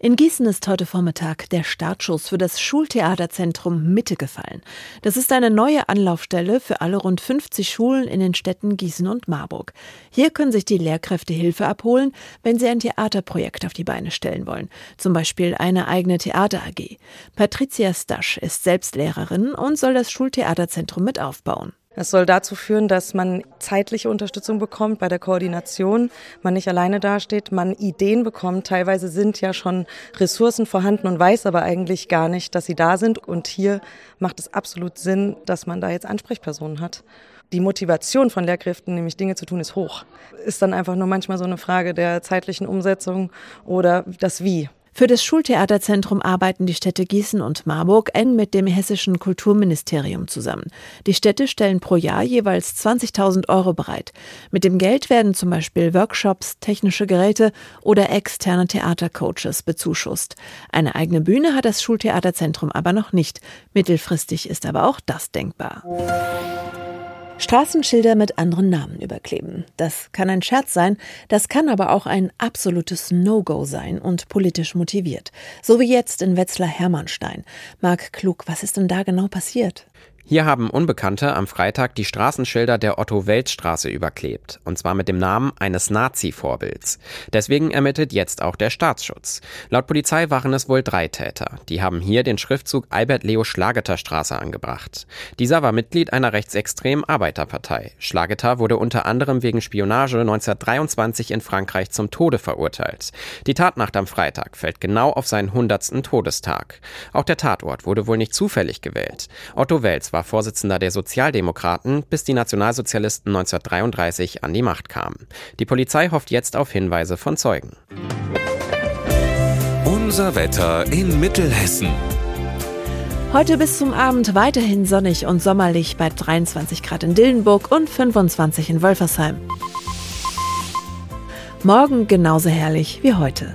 In Gießen ist heute Vormittag der Startschuss für das Schultheaterzentrum Mitte gefallen. Das ist eine neue Anlaufstelle für alle rund 50 Schulen in den Städten Gießen und Marburg. Hier können sich die Lehrkräfte Hilfe abholen, wenn sie ein Theaterprojekt auf die Beine stellen wollen. Zum Beispiel eine eigene Theater AG. Patricia Stasch ist selbst Lehrerin und soll das Schultheaterzentrum mit aufbauen. Es soll dazu führen, dass man zeitliche Unterstützung bekommt bei der Koordination, man nicht alleine dasteht, man Ideen bekommt. Teilweise sind ja schon Ressourcen vorhanden und weiß aber eigentlich gar nicht, dass sie da sind. Und hier macht es absolut Sinn, dass man da jetzt Ansprechpersonen hat. Die Motivation von Lehrkräften, nämlich Dinge zu tun, ist hoch. Ist dann einfach nur manchmal so eine Frage der zeitlichen Umsetzung oder das Wie. Für das Schultheaterzentrum arbeiten die Städte Gießen und Marburg eng mit dem hessischen Kulturministerium zusammen. Die Städte stellen pro Jahr jeweils 20.000 Euro bereit. Mit dem Geld werden zum Beispiel Workshops, technische Geräte oder externe Theatercoaches bezuschusst. Eine eigene Bühne hat das Schultheaterzentrum aber noch nicht. Mittelfristig ist aber auch das denkbar. Straßenschilder mit anderen Namen überkleben. Das kann ein Scherz sein, das kann aber auch ein absolutes No-Go sein und politisch motiviert. So wie jetzt in Wetzlar-Hermannstein. Marc Klug, was ist denn da genau passiert? Hier haben Unbekannte am Freitag die Straßenschilder der Otto-Welt-Straße überklebt. Und zwar mit dem Namen eines Nazi-Vorbilds. Deswegen ermittelt jetzt auch der Staatsschutz. Laut Polizei waren es wohl drei Täter. Die haben hier den Schriftzug Albert-Leo Schlageter Straße angebracht. Dieser war Mitglied einer rechtsextremen Arbeiterpartei. Schlageter wurde unter anderem wegen Spionage 1923 in Frankreich zum Tode verurteilt. Die Tatnacht am Freitag fällt genau auf seinen 100. Todestag. Auch der Tatort wurde wohl nicht zufällig gewählt. Otto Wels war war Vorsitzender der Sozialdemokraten, bis die Nationalsozialisten 1933 an die Macht kamen. Die Polizei hofft jetzt auf Hinweise von Zeugen. Unser Wetter in Mittelhessen. Heute bis zum Abend weiterhin sonnig und sommerlich bei 23 Grad in Dillenburg und 25 in Wolfersheim. Morgen genauso herrlich wie heute.